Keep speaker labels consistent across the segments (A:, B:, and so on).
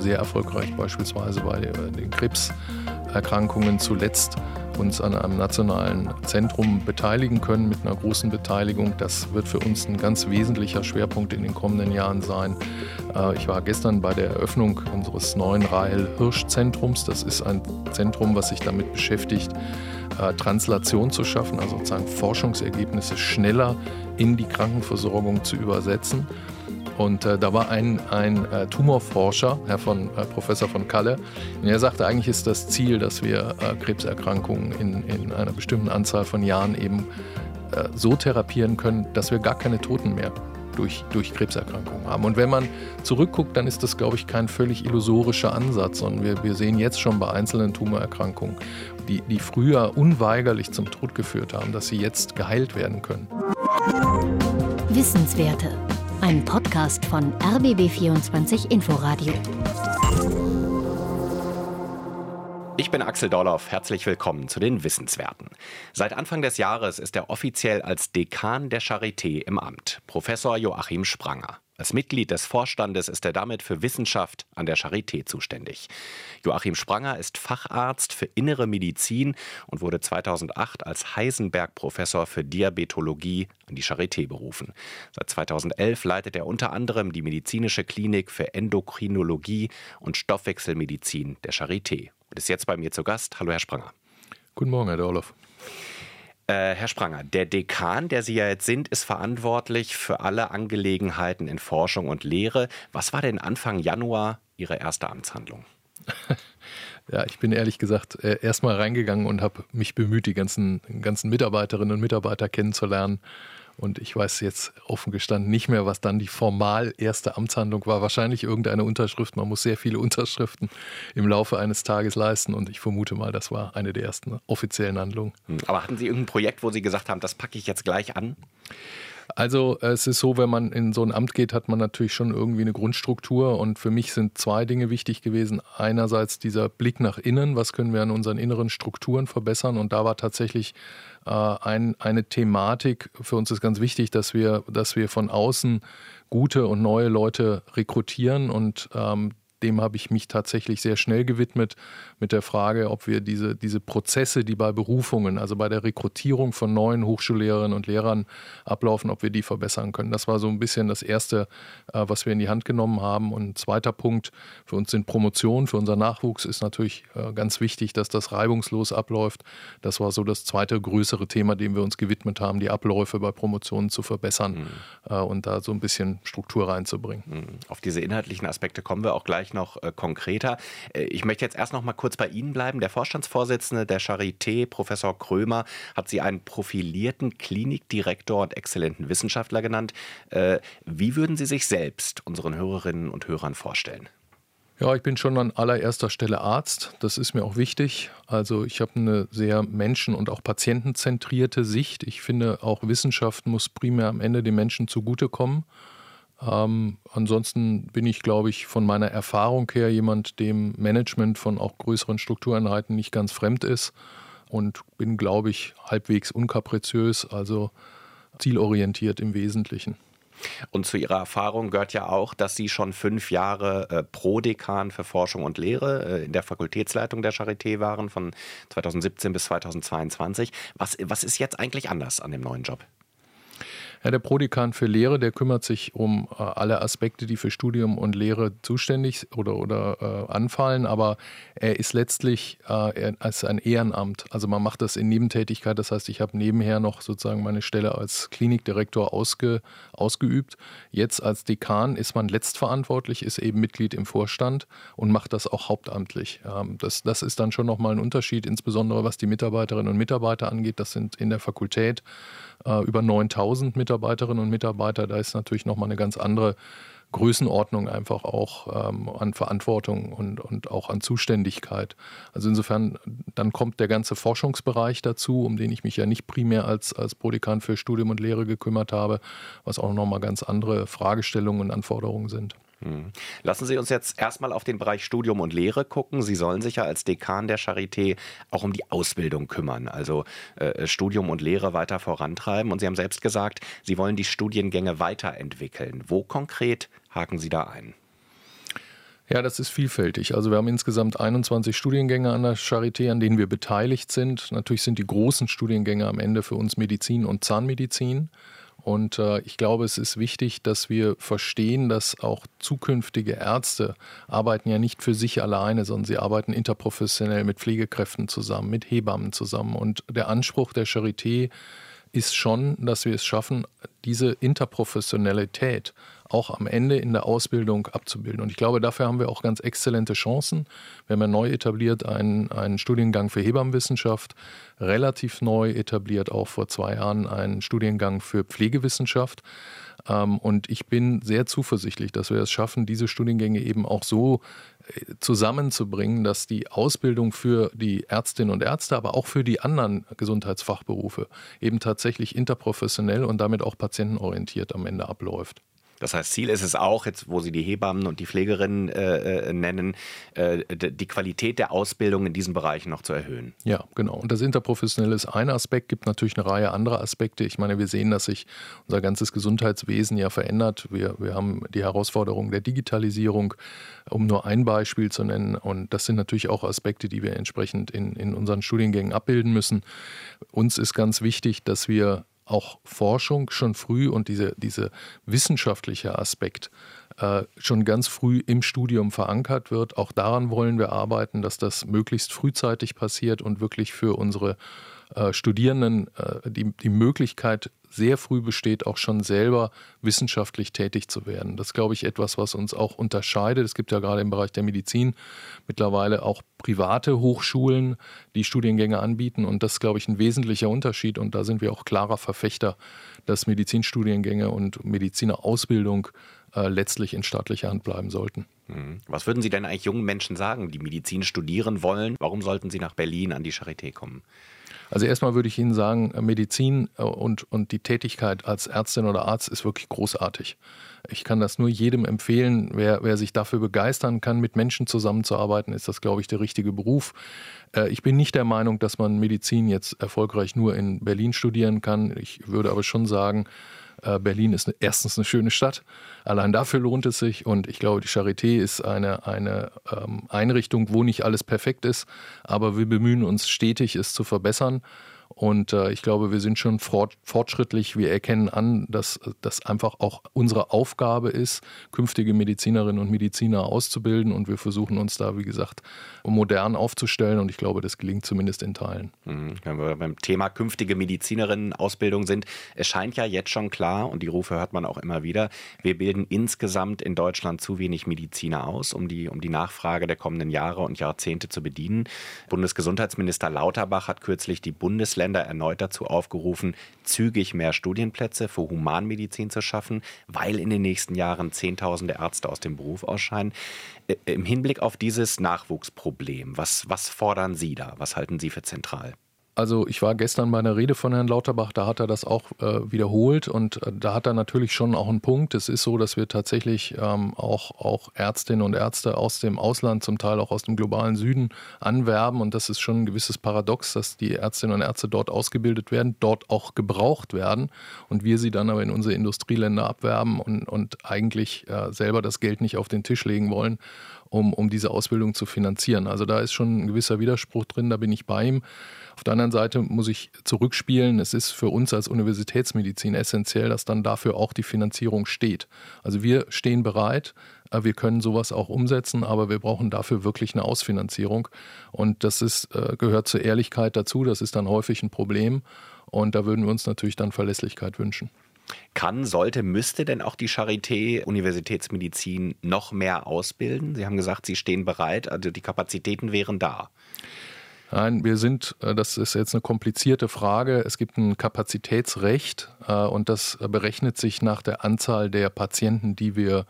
A: haben sehr erfolgreich beispielsweise bei den Krebserkrankungen zuletzt uns an einem nationalen Zentrum beteiligen können mit einer großen Beteiligung. Das wird für uns ein ganz wesentlicher Schwerpunkt in den kommenden Jahren sein. Äh, ich war gestern bei der Eröffnung unseres neuen Rahel Hirsch Zentrums. Das ist ein Zentrum, was sich damit beschäftigt, äh, Translation zu schaffen, also sozusagen Forschungsergebnisse schneller in die Krankenversorgung zu übersetzen. Und äh, da war ein, ein äh, Tumorforscher, Herr von, äh, Professor von Kalle, und er sagte, eigentlich ist das Ziel, dass wir äh, Krebserkrankungen in, in einer bestimmten Anzahl von Jahren eben äh, so therapieren können, dass wir gar keine Toten mehr durch, durch Krebserkrankungen haben. Und wenn man zurückguckt, dann ist das, glaube ich, kein völlig illusorischer Ansatz, sondern wir, wir sehen jetzt schon bei einzelnen Tumorerkrankungen, die, die früher unweigerlich zum Tod geführt haben, dass sie jetzt geheilt werden können.
B: Wissenswerte von RBB24 Inforadio.
C: Ich bin Axel Dorloff, herzlich willkommen zu den Wissenswerten. Seit Anfang des Jahres ist er offiziell als Dekan der Charité im Amt, Professor Joachim Spranger. Als Mitglied des Vorstandes ist er damit für Wissenschaft an der Charité zuständig. Joachim Spranger ist Facharzt für Innere Medizin und wurde 2008 als Heisenberg-Professor für Diabetologie an die Charité berufen. Seit 2011 leitet er unter anderem die medizinische Klinik für Endokrinologie und Stoffwechselmedizin der Charité und ist jetzt bei mir zu Gast. Hallo, Herr Spranger.
A: Guten Morgen, Herr Dorloff.
C: Äh, Herr Spranger, der Dekan, der Sie ja jetzt sind, ist verantwortlich für alle Angelegenheiten in Forschung und Lehre. Was war denn Anfang Januar Ihre erste Amtshandlung?
A: Ja, ich bin ehrlich gesagt äh, erstmal reingegangen und habe mich bemüht, die ganzen, ganzen Mitarbeiterinnen und Mitarbeiter kennenzulernen und ich weiß jetzt offen gestanden nicht mehr, was dann die formal erste Amtshandlung war. Wahrscheinlich irgendeine Unterschrift. Man muss sehr viele Unterschriften im Laufe eines Tages leisten. Und ich vermute mal, das war eine der ersten offiziellen Handlungen.
C: Hm, aber hatten Sie irgendein Projekt, wo Sie gesagt haben, das packe ich jetzt gleich an?
A: Also es ist so, wenn man in so ein Amt geht, hat man natürlich schon irgendwie eine Grundstruktur und für mich sind zwei Dinge wichtig gewesen. Einerseits dieser Blick nach innen, was können wir an unseren inneren Strukturen verbessern und da war tatsächlich äh, ein, eine Thematik, für uns ist ganz wichtig, dass wir, dass wir von außen gute und neue Leute rekrutieren und ähm, dem habe ich mich tatsächlich sehr schnell gewidmet mit der Frage, ob wir diese, diese Prozesse, die bei Berufungen, also bei der Rekrutierung von neuen Hochschullehrerinnen und Lehrern ablaufen, ob wir die verbessern können. Das war so ein bisschen das Erste, äh, was wir in die Hand genommen haben. Und ein zweiter Punkt für uns sind Promotionen, für unser Nachwuchs ist natürlich äh, ganz wichtig, dass das reibungslos abläuft. Das war so das zweite größere Thema, dem wir uns gewidmet haben, die Abläufe bei Promotionen zu verbessern mhm. Äh, und da so ein bisschen Struktur reinzubringen. Mhm.
C: Auf diese inhaltlichen Aspekte kommen wir auch gleich gleich noch äh, konkreter. Äh, ich möchte jetzt erst noch mal kurz bei Ihnen bleiben. Der Vorstandsvorsitzende der Charité, Professor Krömer, hat Sie einen profilierten Klinikdirektor und exzellenten Wissenschaftler genannt. Äh, wie würden Sie sich selbst unseren Hörerinnen und Hörern vorstellen?
A: Ja, ich bin schon an allererster Stelle Arzt. Das ist mir auch wichtig. Also ich habe eine sehr menschen- und auch patientenzentrierte Sicht. Ich finde, auch Wissenschaft muss primär am Ende den Menschen zugutekommen. Ähm, ansonsten bin ich, glaube ich, von meiner Erfahrung her jemand, dem Management von auch größeren Struktureinheiten nicht ganz fremd ist und bin, glaube ich, halbwegs unkapriziös, also zielorientiert im Wesentlichen.
C: Und zu Ihrer Erfahrung gehört ja auch, dass Sie schon fünf Jahre äh, Prodekan für Forschung und Lehre äh, in der Fakultätsleitung der Charité waren, von 2017 bis 2022. Was, was ist jetzt eigentlich anders an dem neuen Job?
A: Ja, der Prodekan für Lehre, der kümmert sich um äh, alle Aspekte, die für Studium und Lehre zuständig oder, oder äh, anfallen, aber er ist letztlich äh, als ein Ehrenamt. Also man macht das in Nebentätigkeit, das heißt, ich habe nebenher noch sozusagen meine Stelle als Klinikdirektor ausge, ausgeübt. Jetzt als Dekan ist man letztverantwortlich, ist eben Mitglied im Vorstand und macht das auch hauptamtlich. Ähm, das, das ist dann schon nochmal ein Unterschied, insbesondere was die Mitarbeiterinnen und Mitarbeiter angeht. Das sind in der Fakultät äh, über 9000 Mitarbeiterinnen und Mitarbeiter. Da ist natürlich nochmal eine ganz andere Größenordnung einfach auch ähm, an Verantwortung und, und auch an Zuständigkeit. Also insofern, dann kommt der ganze Forschungsbereich dazu, um den ich mich ja nicht primär als, als Prodekan für Studium und Lehre gekümmert habe, was auch nochmal ganz andere Fragestellungen und Anforderungen sind.
C: Hm. Lassen Sie uns jetzt erstmal auf den Bereich Studium und Lehre gucken. Sie sollen sich ja als Dekan der Charité auch um die Ausbildung kümmern, also äh, Studium und Lehre weiter vorantreiben. Und Sie haben selbst gesagt, Sie wollen die Studiengänge weiterentwickeln. Wo konkret haken Sie da ein?
A: Ja, das ist vielfältig. Also wir haben insgesamt 21 Studiengänge an der Charité, an denen wir beteiligt sind. Natürlich sind die großen Studiengänge am Ende für uns Medizin und Zahnmedizin. Und äh, ich glaube, es ist wichtig, dass wir verstehen, dass auch zukünftige Ärzte arbeiten ja nicht für sich alleine, sondern sie arbeiten interprofessionell mit Pflegekräften zusammen, mit Hebammen zusammen. Und der Anspruch der Charité ist schon, dass wir es schaffen, diese Interprofessionalität auch am Ende in der Ausbildung abzubilden. Und ich glaube, dafür haben wir auch ganz exzellente Chancen. Wir haben ja neu etabliert einen, einen Studiengang für Hebammenwissenschaft, relativ neu etabliert auch vor zwei Jahren einen Studiengang für Pflegewissenschaft. Ähm, und ich bin sehr zuversichtlich, dass wir es schaffen, diese Studiengänge eben auch so zusammenzubringen, dass die Ausbildung für die Ärztinnen und Ärzte, aber auch für die anderen Gesundheitsfachberufe eben tatsächlich interprofessionell und damit auch patientenorientiert am Ende abläuft.
C: Das heißt, Ziel ist es auch, jetzt wo Sie die Hebammen und die Pflegerinnen äh, äh nennen, äh, die Qualität der Ausbildung in diesen Bereichen noch zu erhöhen.
A: Ja, genau. Und das Interprofessionelle ist ein Aspekt, gibt natürlich eine Reihe anderer Aspekte. Ich meine, wir sehen, dass sich unser ganzes Gesundheitswesen ja verändert. Wir, wir haben die Herausforderung der Digitalisierung, um nur ein Beispiel zu nennen. Und das sind natürlich auch Aspekte, die wir entsprechend in, in unseren Studiengängen abbilden müssen. Uns ist ganz wichtig, dass wir auch Forschung schon früh und diese, diese wissenschaftliche Aspekt äh, schon ganz früh im Studium verankert wird. Auch daran wollen wir arbeiten, dass das möglichst frühzeitig passiert und wirklich für unsere äh, Studierenden äh, die, die Möglichkeit sehr früh besteht, auch schon selber wissenschaftlich tätig zu werden. Das ist, glaube ich, etwas, was uns auch unterscheidet. Es gibt ja gerade im Bereich der Medizin mittlerweile auch private Hochschulen, die Studiengänge anbieten. Und das ist, glaube ich, ein wesentlicher Unterschied. Und da sind wir auch klarer Verfechter, dass Medizinstudiengänge und Medizinerausbildung äh, letztlich in staatlicher Hand bleiben sollten.
C: Mhm. Was würden Sie denn eigentlich jungen Menschen sagen, die Medizin studieren wollen? Warum sollten sie nach Berlin an die Charité kommen?
A: Also erstmal würde ich Ihnen sagen, Medizin äh, und, und die Tätigkeit als Ärztin oder Arzt ist wirklich großartig. Ich kann das nur jedem empfehlen, wer, wer sich dafür begeistern kann, mit Menschen zusammenzuarbeiten, ist das, glaube ich, der richtige Beruf. Äh, ich bin nicht der Meinung, dass man Medizin jetzt erfolgreich nur in Berlin studieren kann. Ich würde aber schon sagen, äh, Berlin ist erstens eine schöne Stadt. Allein dafür lohnt es sich. Und ich glaube, die Charité ist eine, eine ähm, Einrichtung, wo nicht alles perfekt ist. Aber wir bemühen uns stetig, es zu verbessern. Und äh, ich glaube, wir sind schon fortschrittlich. Wir erkennen an, dass das einfach auch unsere Aufgabe ist, künftige Medizinerinnen und Mediziner auszubilden. Und wir versuchen uns da, wie gesagt, modern aufzustellen. Und ich glaube, das gelingt zumindest in Teilen.
C: Mhm. Wenn wir beim Thema künftige Medizinerinnen-Ausbildung sind, es scheint ja jetzt schon klar, und die Rufe hört man auch immer wieder, wir bilden insgesamt in Deutschland zu wenig Mediziner aus, um die, um die Nachfrage der kommenden Jahre und Jahrzehnte zu bedienen. Bundesgesundheitsminister Lauterbach hat kürzlich die Bundesländer Bundesländer erneut dazu aufgerufen, zügig mehr Studienplätze für Humanmedizin zu schaffen, weil in den nächsten Jahren Zehntausende Ärzte aus dem Beruf ausscheiden. Äh, Im Hinblick auf dieses Nachwuchsproblem, was, was fordern Sie da? Was halten Sie für zentral?
A: Also ich war gestern bei einer Rede von Herrn Lauterbach, da hat er das auch äh, wiederholt und äh, da hat er natürlich schon auch einen Punkt. Es ist so, dass wir tatsächlich ähm, auch, auch Ärztinnen und Ärzte aus dem Ausland, zum Teil auch aus dem globalen Süden anwerben und das ist schon ein gewisses Paradox, dass die Ärztinnen und Ärzte dort ausgebildet werden, dort auch gebraucht werden und wir sie dann aber in unsere Industrieländer abwerben und, und eigentlich äh, selber das Geld nicht auf den Tisch legen wollen um, um diese Ausbildung zu finanzieren. Also da ist schon ein gewisser Widerspruch drin, da bin ich bei ihm. Auf der anderen Seite muss ich zurückspielen, es ist für uns als Universitätsmedizin essentiell, dass dann dafür auch die Finanzierung steht. Also wir stehen bereit, äh, wir können sowas auch umsetzen, aber wir brauchen dafür wirklich eine Ausfinanzierung. Und das ist, äh, gehört zur Ehrlichkeit dazu, das ist dann häufig ein Problem. Und da würden wir uns natürlich dann Verlässlichkeit wünschen.
C: Kann, sollte, müsste denn auch die Charité Universitätsmedizin noch mehr ausbilden? Sie haben gesagt, Sie stehen bereit, also die Kapazitäten wären da.
A: Nein, wir sind, äh, das ist jetzt eine komplizierte Frage. Es gibt ein Kapazitätsrecht äh, und das berechnet sich nach der Anzahl der Patienten, die wir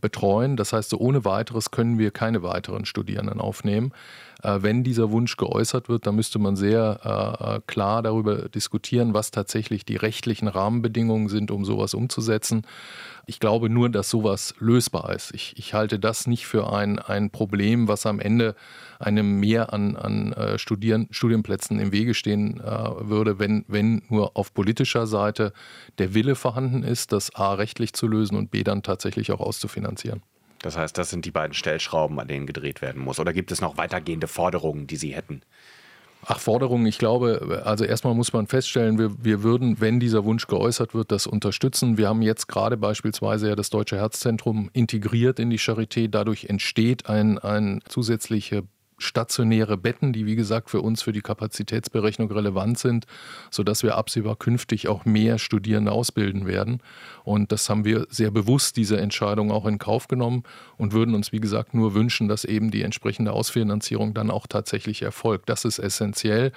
A: betreuen. Das heißt, so ohne weiteres können wir keine weiteren Studierenden aufnehmen. Äh, wenn dieser Wunsch geäußert wird, dann müsste man sehr äh, klar darüber diskutieren, was tatsächlich die rechtlichen Rahmenbedingungen sind, um sowas umzusetzen. Ich glaube nur, dass sowas lösbar ist. Ich, ich halte das nicht für ein, ein Problem, was am Ende einem Mehr an, an äh, Studieren, Studienplätzen im Wege stehen äh, würde, wenn, wenn nur auf politischer Seite der Wille vorhanden ist, das A rechtlich zu lösen und B dann tatsächlich auch auszufinanzieren.
C: Das heißt, das sind die beiden Stellschrauben, an denen gedreht werden muss. Oder gibt es noch weitergehende Forderungen, die Sie hätten?
A: Ach, Forderungen, ich glaube, also erstmal muss man feststellen, wir, wir würden, wenn dieser Wunsch geäußert wird, das unterstützen. Wir haben jetzt gerade beispielsweise ja das Deutsche Herzzentrum integriert in die Charité. Dadurch entsteht ein, ein zusätzliche stationäre Betten, die wie gesagt für uns für die Kapazitätsberechnung relevant sind, sodass wir absehbar künftig auch mehr Studierende ausbilden werden. Und das haben wir sehr bewusst, diese Entscheidung auch in Kauf genommen und würden uns, wie gesagt, nur wünschen, dass eben die entsprechende Ausfinanzierung dann auch tatsächlich erfolgt. Das ist essentiell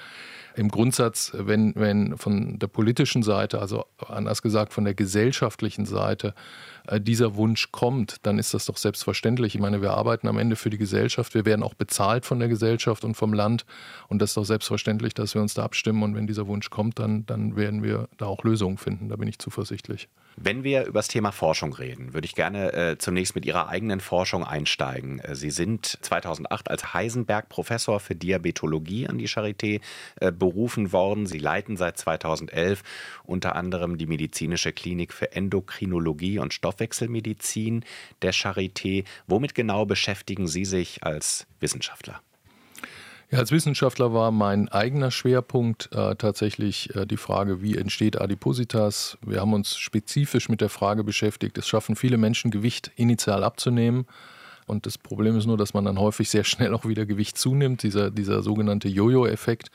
A: im Grundsatz, wenn, wenn von der politischen Seite, also anders gesagt von der gesellschaftlichen Seite, äh, dieser Wunsch kommt, dann ist das doch selbstverständlich. Ich meine, wir arbeiten am Ende für die Gesellschaft, wir werden auch bezahlt von der Gesellschaft und vom Land und das ist doch selbstverständlich, dass wir uns da abstimmen und wenn dieser Wunsch kommt, dann, dann werden wir da auch Lösungen finden. Da bin ich zuversichtlich.
C: Wenn wir über das Thema Forschung reden, würde ich gerne äh, zunächst mit Ihrer eigenen Forschung einsteigen. Äh, Sie sind 2008 als Heisenberg-Professor für Diabetologie an die Charité äh, berufen worden. Sie leiten seit 2011 unter anderem die medizinische Klinik für Endokrinologie und Stoffwechselmedizin der Charité. Womit genau beschäftigen Sie sich als Wissenschaftler?
A: Ja, als Wissenschaftler war mein eigener Schwerpunkt äh, tatsächlich äh, die Frage, wie entsteht Adipositas. Wir haben uns spezifisch mit der Frage beschäftigt, es schaffen viele Menschen Gewicht initial abzunehmen. Und das Problem ist nur, dass man dann häufig sehr schnell auch wieder Gewicht zunimmt, dieser, dieser sogenannte Jojo-Effekt.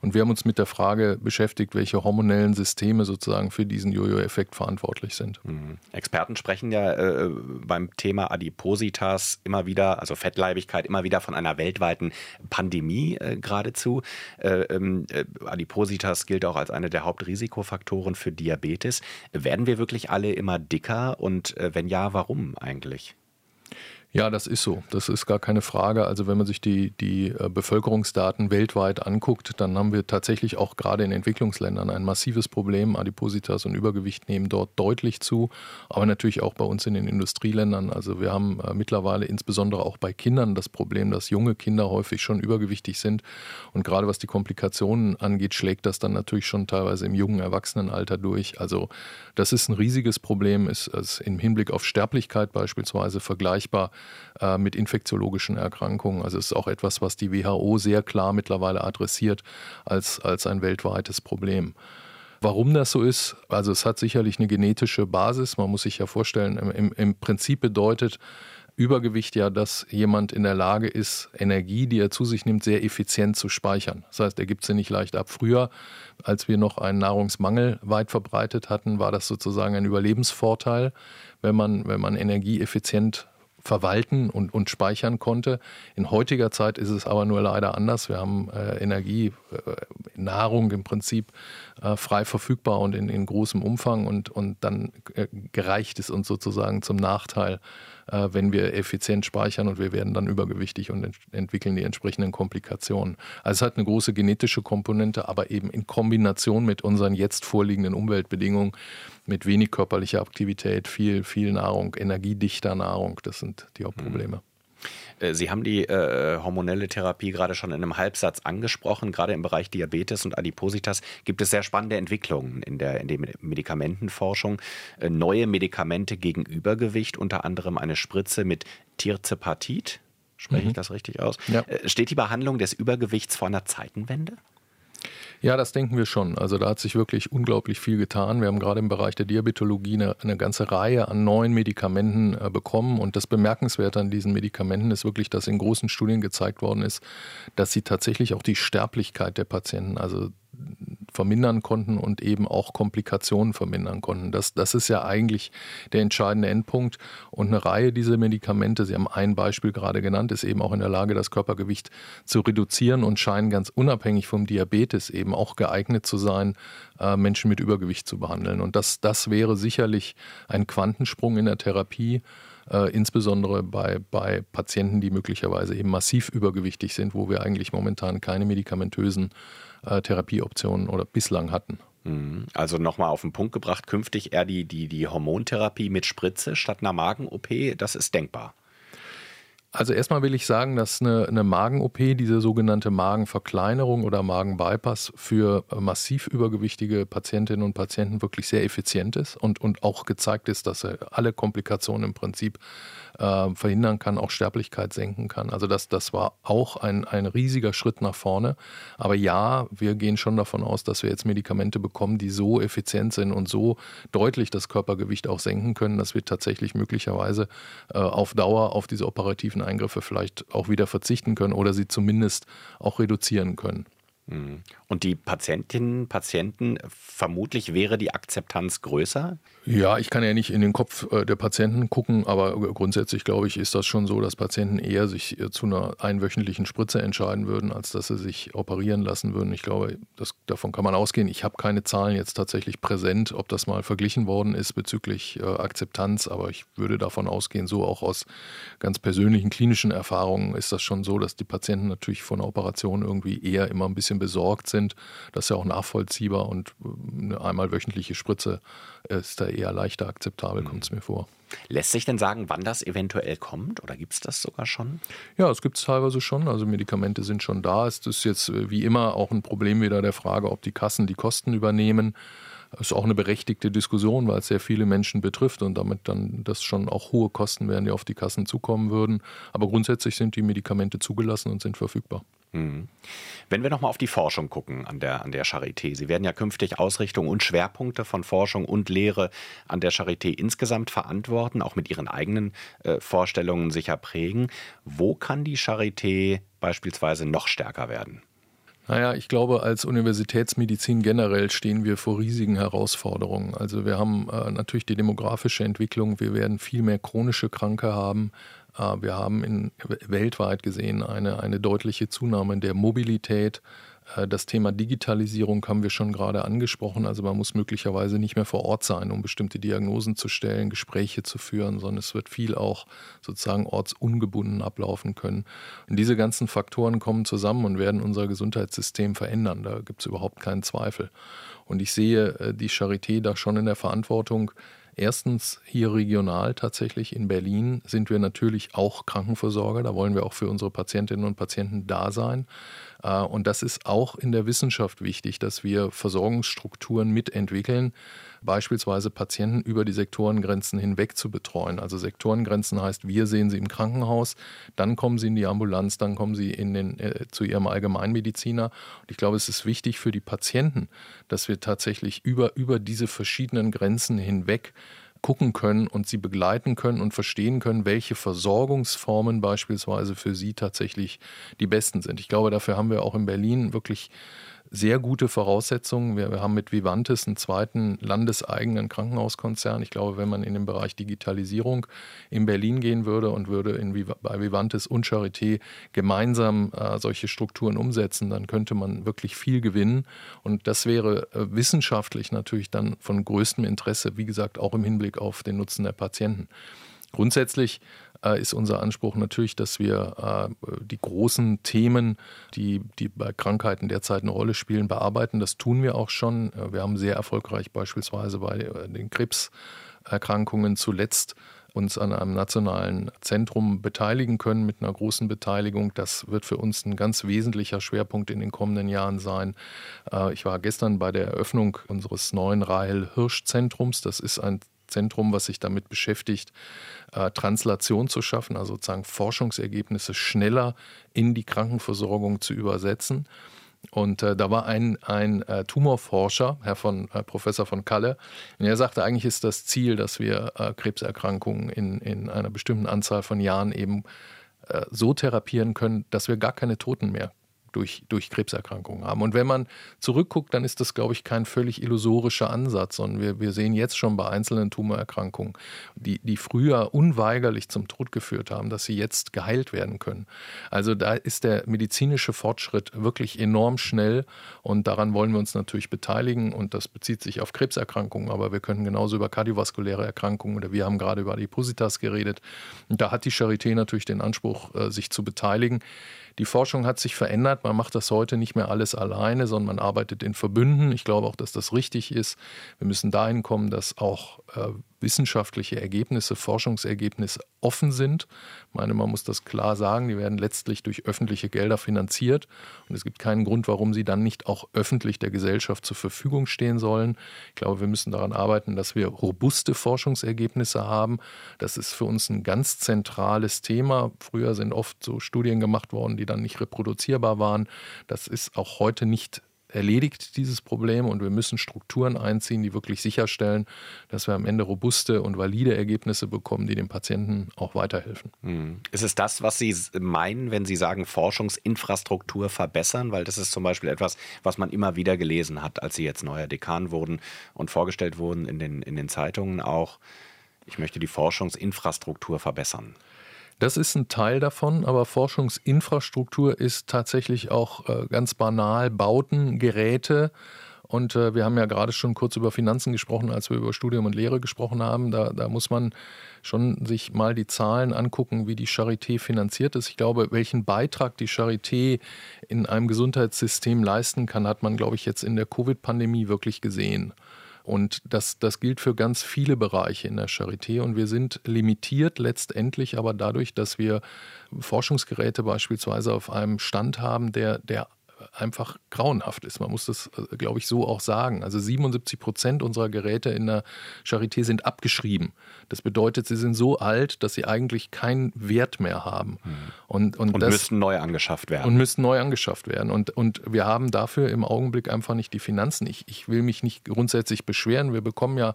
A: Und wir haben uns mit der Frage beschäftigt, welche hormonellen Systeme sozusagen für diesen Jojo-Effekt verantwortlich sind.
C: Mhm. Experten sprechen ja äh, beim Thema Adipositas immer wieder, also Fettleibigkeit, immer wieder von einer weltweiten Pandemie äh, geradezu. Äh, ähm, äh Adipositas gilt auch als eine der Hauptrisikofaktoren für Diabetes. Werden wir wirklich alle immer dicker und äh, wenn ja, warum eigentlich?
A: Ja, das ist so. Das ist gar keine Frage. Also wenn man sich die, die äh, Bevölkerungsdaten weltweit anguckt, dann haben wir tatsächlich auch gerade in Entwicklungsländern ein massives Problem. Adipositas und Übergewicht nehmen dort deutlich zu, aber natürlich auch bei uns in den Industrieländern. Also wir haben äh, mittlerweile insbesondere auch bei Kindern das Problem, dass junge Kinder häufig schon übergewichtig sind. Und gerade was die Komplikationen angeht, schlägt das dann natürlich schon teilweise im jungen Erwachsenenalter durch. Also das ist ein riesiges Problem, ist, ist im Hinblick auf Sterblichkeit beispielsweise vergleichbar äh, mit infektiologischen Erkrankungen. Also es ist auch etwas, was die WHO sehr klar mittlerweile adressiert als, als ein weltweites Problem. Warum das so ist, also es hat sicherlich eine genetische Basis. Man muss sich ja vorstellen, im, im Prinzip bedeutet Übergewicht ja, dass jemand in der Lage ist, Energie, die er zu sich nimmt, sehr effizient zu speichern. Das heißt, er gibt sie nicht leicht ab. Früher, als wir noch einen Nahrungsmangel weit verbreitet hatten, war das sozusagen ein Überlebensvorteil, wenn man, wenn man Energie effizient verwalten und, und speichern konnte. In heutiger Zeit ist es aber nur leider anders. Wir haben äh, Energie, äh, Nahrung im Prinzip äh, frei verfügbar und in, in großem Umfang und, und dann äh, gereicht es uns sozusagen zum Nachteil, äh, wenn wir effizient speichern und wir werden dann übergewichtig und ent entwickeln die entsprechenden Komplikationen. Also es hat eine große genetische Komponente, aber eben in Kombination mit unseren jetzt vorliegenden Umweltbedingungen, mit wenig körperlicher Aktivität, viel, viel Nahrung, energiedichter Nahrung, das sind die Hauptprobleme. Mhm.
C: Äh, Sie haben die äh, hormonelle Therapie gerade schon in einem Halbsatz angesprochen. Gerade im Bereich Diabetes und Adipositas gibt es sehr spannende Entwicklungen in der, in der Medikamentenforschung. Äh, neue Medikamente gegen Übergewicht, unter anderem eine Spritze mit Tirzepatit. Spreche mhm. ich das richtig aus? Ja. Äh, steht die Behandlung des Übergewichts vor einer Zeitenwende?
A: Ja, das denken wir schon. Also da hat sich wirklich unglaublich viel getan. Wir haben gerade im Bereich der Diabetologie eine, eine ganze Reihe an neuen Medikamenten äh, bekommen. Und das Bemerkenswerte an diesen Medikamenten ist wirklich, dass in großen Studien gezeigt worden ist, dass sie tatsächlich auch die Sterblichkeit der Patienten, also vermindern konnten und eben auch Komplikationen vermindern konnten. Das, das ist ja eigentlich der entscheidende Endpunkt. Und eine Reihe dieser Medikamente, Sie haben ein Beispiel gerade genannt, ist eben auch in der Lage, das Körpergewicht zu reduzieren und scheinen ganz unabhängig vom Diabetes eben auch geeignet zu sein, äh, Menschen mit Übergewicht zu behandeln. Und das, das wäre sicherlich ein Quantensprung in der Therapie. Äh, insbesondere bei, bei Patienten, die möglicherweise eben massiv übergewichtig sind, wo wir eigentlich momentan keine medikamentösen äh, Therapieoptionen oder bislang hatten.
C: Mhm. Also nochmal auf den Punkt gebracht, künftig eher die, die, die Hormontherapie mit Spritze statt einer Magen-OP, das ist denkbar.
A: Also erstmal will ich sagen, dass eine, eine Magen-OP, diese sogenannte Magenverkleinerung oder Magenbypass für massiv übergewichtige Patientinnen und Patienten wirklich sehr effizient ist und, und auch gezeigt ist, dass er alle Komplikationen im Prinzip äh, verhindern kann, auch Sterblichkeit senken kann. Also das, das war auch ein, ein riesiger Schritt nach vorne. Aber ja, wir gehen schon davon aus, dass wir jetzt Medikamente bekommen, die so effizient sind und so deutlich das Körpergewicht auch senken können, dass wir tatsächlich möglicherweise äh, auf Dauer auf diese operativen Eingriffe vielleicht auch wieder verzichten können oder sie zumindest auch reduzieren können.
C: Und die Patientinnen, Patienten, vermutlich wäre die Akzeptanz größer?
A: Ja, ich kann ja nicht in den Kopf äh, der Patienten gucken, aber grundsätzlich glaube ich, ist das schon so, dass Patienten eher sich äh, zu einer einwöchentlichen Spritze entscheiden würden, als dass sie sich operieren lassen würden. Ich glaube, das, davon kann man ausgehen. Ich habe keine Zahlen jetzt tatsächlich präsent, ob das mal verglichen worden ist bezüglich äh, Akzeptanz, aber ich würde davon ausgehen, so auch aus ganz persönlichen klinischen Erfahrungen ist das schon so, dass die Patienten natürlich von der Operation irgendwie eher immer ein bisschen besorgt sind. Das ist ja auch nachvollziehbar und eine einmal wöchentliche Spritze ist da eher leichter akzeptabel, kommt es mir vor.
C: Lässt sich denn sagen, wann das eventuell kommt oder gibt es das sogar schon?
A: Ja, es gibt es teilweise schon. Also Medikamente sind schon da. Es ist jetzt äh, wie immer auch ein Problem wieder der Frage, ob die Kassen die Kosten übernehmen. Das ist auch eine berechtigte Diskussion, weil es sehr viele Menschen betrifft und damit dann das schon auch hohe Kosten wären, die auf die Kassen zukommen würden. Aber grundsätzlich sind die Medikamente zugelassen und sind verfügbar.
C: Mhm. Wenn wir nochmal auf die Forschung gucken an der, an der Charité. Sie werden ja künftig Ausrichtung und Schwerpunkte von Forschung und Lehre an der Charité insgesamt verantworten, auch mit Ihren eigenen äh, Vorstellungen sicher prägen. Wo kann die Charité beispielsweise noch stärker werden?
A: Naja, ich glaube, als Universitätsmedizin generell stehen wir vor riesigen Herausforderungen. Also wir haben äh, natürlich die demografische Entwicklung, wir werden viel mehr chronische Kranke haben, wir haben in, weltweit gesehen eine, eine deutliche Zunahme der Mobilität. Äh, das Thema Digitalisierung haben wir schon gerade angesprochen. Also man muss möglicherweise nicht mehr vor Ort sein, um bestimmte Diagnosen zu stellen, Gespräche zu führen, sondern es wird viel auch sozusagen ortsungebunden ablaufen können. Und diese ganzen Faktoren kommen zusammen und werden unser Gesundheitssystem verändern. Da gibt es überhaupt keinen Zweifel. Und ich sehe äh, die Charité da schon in der Verantwortung, Erstens hier regional tatsächlich in Berlin sind wir natürlich auch Krankenversorger. Da wollen wir auch für unsere Patientinnen und Patienten da sein. Äh, und das ist auch in der Wissenschaft wichtig, dass wir Versorgungsstrukturen mitentwickeln, beispielsweise Patienten über die Sektorengrenzen hinweg zu betreuen. Also Sektorengrenzen heißt, wir sehen sie im Krankenhaus, dann kommen sie in die Ambulanz, dann kommen sie in den, äh, zu ihrem Allgemeinmediziner. Und ich glaube, es ist wichtig für die Patienten, dass wir tatsächlich über, über diese verschiedenen Grenzen hinweg gucken können und sie begleiten können und verstehen können, welche Versorgungsformen beispielsweise für sie tatsächlich die besten sind. Ich glaube, dafür haben wir auch in Berlin wirklich sehr gute Voraussetzungen. Wir, wir, haben mit Vivantes einen zweiten landeseigenen Krankenhauskonzern. Ich glaube, wenn man in den Bereich Digitalisierung in Berlin gehen würde und würde in, bei Vivantes und Charité gemeinsam äh, solche Strukturen umsetzen, dann könnte man wirklich viel gewinnen. Und das wäre äh, wissenschaftlich natürlich dann von größtem Interesse, wie gesagt, auch im Hinblick auf den Nutzen der Patienten. Grundsätzlich ist unser Anspruch natürlich, dass wir äh, die großen Themen, die, die bei Krankheiten derzeit eine Rolle spielen, bearbeiten. Das tun wir auch schon. Äh, wir haben sehr erfolgreich beispielsweise bei den Krebserkrankungen zuletzt uns an einem nationalen Zentrum beteiligen können mit einer großen Beteiligung. Das wird für uns ein ganz wesentlicher Schwerpunkt in den kommenden Jahren sein. Ich war gestern bei der Eröffnung unseres neuen Rahel Hirsch Zentrums. Das ist ein Zentrum, was sich damit beschäftigt, äh, Translation zu schaffen, also sozusagen Forschungsergebnisse schneller in die Krankenversorgung zu übersetzen. Und äh, da war ein, ein äh, Tumorforscher, Herr von, äh, Professor von Kalle, und er sagte, eigentlich ist das Ziel, dass wir äh, Krebserkrankungen in, in einer bestimmten Anzahl von Jahren eben äh, so therapieren können, dass wir gar keine Toten mehr durch, durch Krebserkrankungen haben. Und wenn man zurückguckt, dann ist das, glaube ich, kein völlig illusorischer Ansatz, sondern wir, wir sehen jetzt schon bei einzelnen Tumorerkrankungen, die, die früher unweigerlich zum Tod geführt haben, dass sie jetzt geheilt werden können. Also da ist der medizinische Fortschritt wirklich enorm schnell und daran wollen wir uns natürlich beteiligen und das bezieht sich auf Krebserkrankungen, aber wir können genauso über kardiovaskuläre Erkrankungen oder wir haben gerade über Adipositas geredet. Und da hat die Charité natürlich den Anspruch, äh, sich zu beteiligen. Die Forschung hat sich verändert. Man macht das heute nicht mehr alles alleine, sondern man arbeitet in Verbünden. Ich glaube auch, dass das richtig ist. Wir müssen dahin kommen, dass auch äh, wissenschaftliche Ergebnisse, Forschungsergebnisse offen sind. Ich meine, man muss das klar sagen, die werden letztlich durch öffentliche Gelder finanziert und es gibt keinen Grund, warum sie dann nicht auch öffentlich der Gesellschaft zur Verfügung stehen sollen. Ich glaube, wir müssen daran arbeiten, dass wir robuste Forschungsergebnisse haben. Das ist für uns ein ganz zentrales Thema. Früher sind oft so Studien gemacht worden, die dann nicht reproduzierbar waren. Das ist auch heute nicht erledigt dieses Problem und wir müssen Strukturen einziehen, die wirklich sicherstellen, dass wir am Ende robuste und valide Ergebnisse bekommen, die dem Patienten auch weiterhelfen.
C: Hm. Ist es das, was Sie meinen, wenn Sie sagen Forschungsinfrastruktur verbessern? Weil das ist zum Beispiel etwas, was man immer wieder gelesen hat, als Sie jetzt neuer Dekan wurden und vorgestellt wurden in den, in den Zeitungen auch. Ich möchte die Forschungsinfrastruktur verbessern.
A: Das ist ein Teil davon, aber Forschungsinfrastruktur ist tatsächlich auch äh, ganz banal Bauten, Geräte. Und äh, wir haben ja gerade schon kurz über Finanzen gesprochen, als wir über Studium und Lehre gesprochen haben. Da, da muss man schon sich mal die Zahlen angucken, wie die Charité finanziert ist. Ich glaube, welchen Beitrag die Charité in einem Gesundheitssystem leisten kann, hat man, glaube ich, jetzt in der Covid-Pandemie wirklich gesehen. Und das, das gilt für ganz viele Bereiche in der Charité. Und wir sind limitiert letztendlich aber dadurch, dass wir Forschungsgeräte beispielsweise auf einem Stand haben, der, der einfach grauenhaft ist. Man muss das, äh, glaube ich, so auch sagen. Also 77 Prozent unserer Geräte in der Charité sind abgeschrieben. Das bedeutet, sie sind so alt, dass sie eigentlich keinen Wert mehr haben.
C: Hm. Und, und, und das, müssten neu angeschafft werden.
A: Und müssten neu angeschafft werden. Und, und wir haben dafür im Augenblick einfach nicht die Finanzen. Ich, ich will mich nicht grundsätzlich beschweren. Wir bekommen ja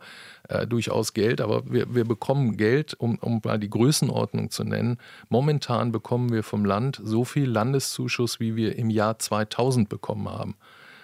A: äh, durchaus Geld, aber wir, wir bekommen Geld, um, um mal die Größenordnung zu nennen. Momentan bekommen wir vom Land so viel Landeszuschuss, wie wir im Jahr 2000 bekommen haben.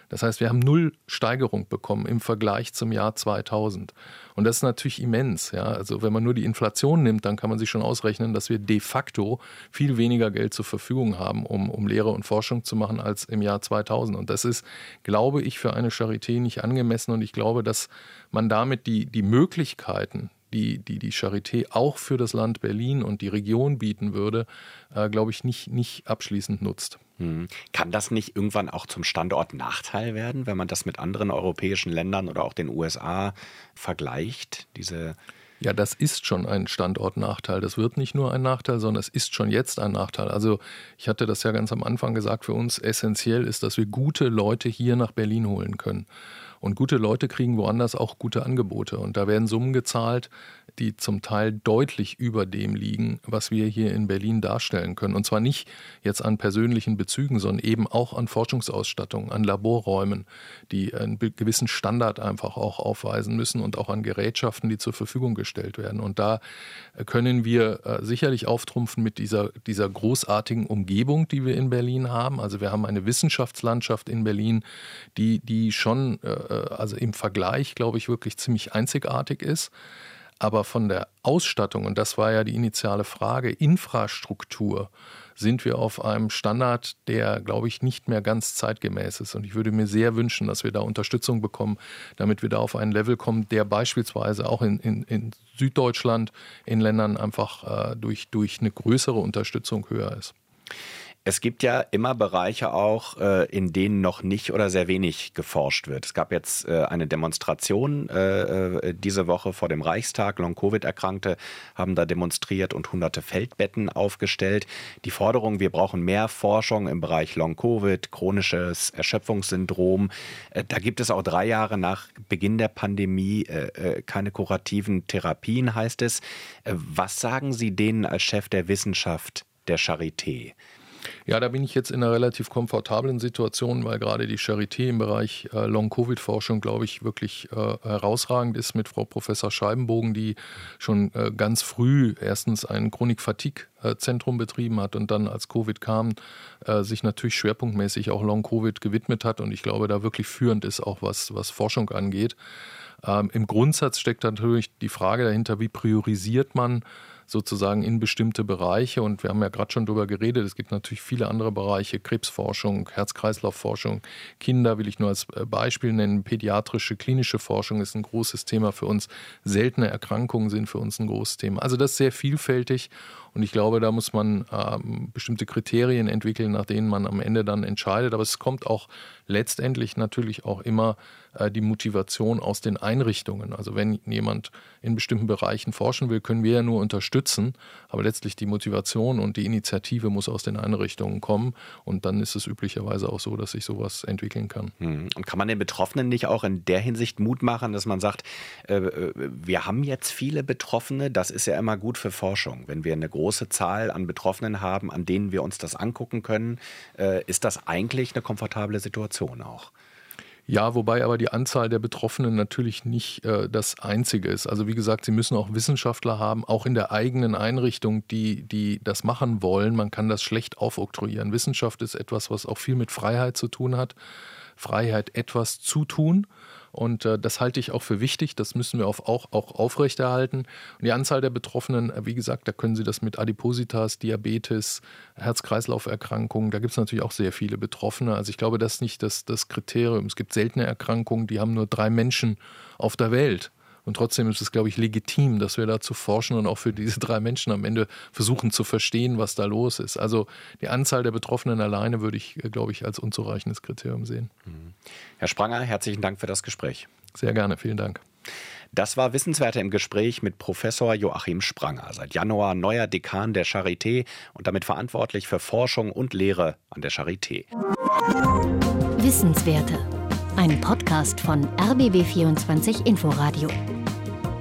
A: Das heißt, wir haben null Steigerung bekommen im Vergleich zum Jahr 2000. Und das ist natürlich immens. Ja? Also wenn man nur die Inflation nimmt, dann kann man sich schon ausrechnen, dass wir de facto viel weniger Geld zur Verfügung haben, um, um Lehre und Forschung zu machen als im Jahr 2000. Und das ist, glaube ich, für eine Charité nicht angemessen. Und ich glaube, dass man damit die, die Möglichkeiten, die, die die Charité auch für das Land Berlin und die Region bieten würde, äh, glaube ich, nicht, nicht abschließend nutzt.
C: Hm. Kann das nicht irgendwann auch zum Standortnachteil werden, wenn man das mit anderen europäischen Ländern oder auch den USA vergleicht? Diese
A: ja, das ist schon ein Standortnachteil. Das wird nicht nur ein Nachteil, sondern es ist schon jetzt ein Nachteil. Also ich hatte das ja ganz am Anfang gesagt, für uns essentiell ist, dass wir gute Leute hier nach Berlin holen können. Und gute Leute kriegen woanders auch gute Angebote. Und da werden Summen gezahlt, die zum Teil deutlich über dem liegen, was wir hier in Berlin darstellen können. Und zwar nicht jetzt an persönlichen Bezügen, sondern eben auch an Forschungsausstattung, an Laborräumen, die einen gewissen Standard einfach auch aufweisen müssen und auch an Gerätschaften, die zur Verfügung gestellt werden. Und da können wir äh, sicherlich auftrumpfen mit dieser, dieser großartigen Umgebung, die wir in Berlin haben. Also wir haben eine Wissenschaftslandschaft in Berlin, die, die schon äh, äh, also im Vergleich, glaube ich, wirklich ziemlich einzigartig ist. Aber von der Ausstattung, und das war ja die initiale Frage, Infrastruktur, sind wir auf einem Standard, der, glaube ich, nicht mehr ganz zeitgemäß ist. Und ich würde mir sehr wünschen, dass wir da Unterstützung bekommen, damit wir da auf ein Level kommen, der beispielsweise auch in, in, in Süddeutschland, in Ländern einfach äh, durch, durch eine größere Unterstützung höher ist.
C: Es gibt ja immer Bereiche auch, äh, in denen noch nicht oder sehr wenig geforscht wird. Es gab jetzt äh, eine Demonstration äh, diese Woche vor dem Reichstag. Long-Covid-Erkrankte haben da demonstriert und hunderte Feldbetten aufgestellt. Die Forderung, wir brauchen mehr Forschung im Bereich Long-Covid, chronisches Erschöpfungssyndrom. Da gibt es auch drei Jahre nach Beginn der Pandemie keine kurativen Therapien, heißt es. Was sagen Sie denen als Chef der Wissenschaft der Charité?
A: Ja, da bin ich jetzt in einer relativ komfortablen Situation, weil gerade die Charité im Bereich äh, Long-Covid-Forschung, glaube ich, wirklich äh, herausragend ist mit Frau Professor Scheibenbogen, die schon äh, ganz früh erstens ein Chronik-Fatigue-Zentrum betrieben hat und dann, als Covid kam, äh, sich natürlich schwerpunktmäßig auch Long-Covid gewidmet hat und ich glaube, da wirklich führend ist, auch was, was Forschung angeht. Ähm, Im Grundsatz steckt natürlich die Frage dahinter, wie priorisiert man sozusagen in bestimmte Bereiche. Und wir haben ja gerade schon darüber geredet, es gibt natürlich viele andere Bereiche, Krebsforschung, Herz-Kreislauf-Forschung, Kinder will ich nur als äh, Beispiel nennen, pädiatrische, klinische Forschung ist ein großes Thema für uns, seltene Erkrankungen sind für uns ein großes Thema. Also das ist sehr vielfältig Und ich glaube, da muss man ähm, bestimmte Kriterien entwickeln, nach denen man am Ende dann entscheidet. Aber es kommt auch letztendlich natürlich auch immer äh, die Motivation aus den Einrichtungen. Also wenn jemand in bestimmten Bereichen forschen will, können wir ja nur unterstützen. Aber letztlich die Motivation und die Initiative muss aus den Einrichtungen kommen. Und dann ist es üblicherweise auch so, dass sich sowas entwickeln kann.
C: Hm. Und kann man den Betroffenen nicht auch in der Hinsicht Mut machen, dass man sagt, äh, äh, wir haben jetzt viele Betroffene, das ist ja immer gut für Forschung. Wenn wir eine große Zahl an Betroffenen haben, an denen wir uns das angucken können, äh, ist das eigentlich eine komfortable Situation auch.
A: Ja, wobei aber die Anzahl der Betroffenen natürlich nicht äh, das Einzige ist. Also wie gesagt, Sie müssen auch Wissenschaftler haben, auch in der eigenen Einrichtung, die, die das machen wollen. Man kann das schlecht aufoktroyieren. Wissenschaft ist etwas, was auch viel mit Freiheit zu tun hat. Freiheit, etwas zu tun. Und äh, das halte ich auch für wichtig. Das müssen wir auf, auch, auch aufrechterhalten. Und die Anzahl der Betroffenen, äh, wie gesagt, da können Sie das mit Adipositas, Diabetes, Herz-Kreislauf-Erkrankungen, da gibt es natürlich auch sehr viele Betroffene. Also ich glaube, das ist nicht das, das Kriterium. Es gibt seltene Erkrankungen, die haben nur drei Menschen auf der Welt. Und trotzdem ist es, glaube ich, legitim, dass wir dazu forschen und auch für diese drei Menschen am Ende versuchen zu verstehen, was da los ist. Also die Anzahl der Betroffenen alleine würde ich, äh, glaube ich, als unzureichendes Kriterium sehen.
C: Herr Spranger, herzlichen Dank für das Gespräch.
A: Sehr gerne, vielen Dank.
C: Das war Wissenswerte im Gespräch mit Professor Joachim Spranger, seit Januar neuer Dekan der Charité und damit verantwortlich für Forschung und Lehre an der Charité.
B: Wissenswerte, ein Podcast von RBB24 Inforadio.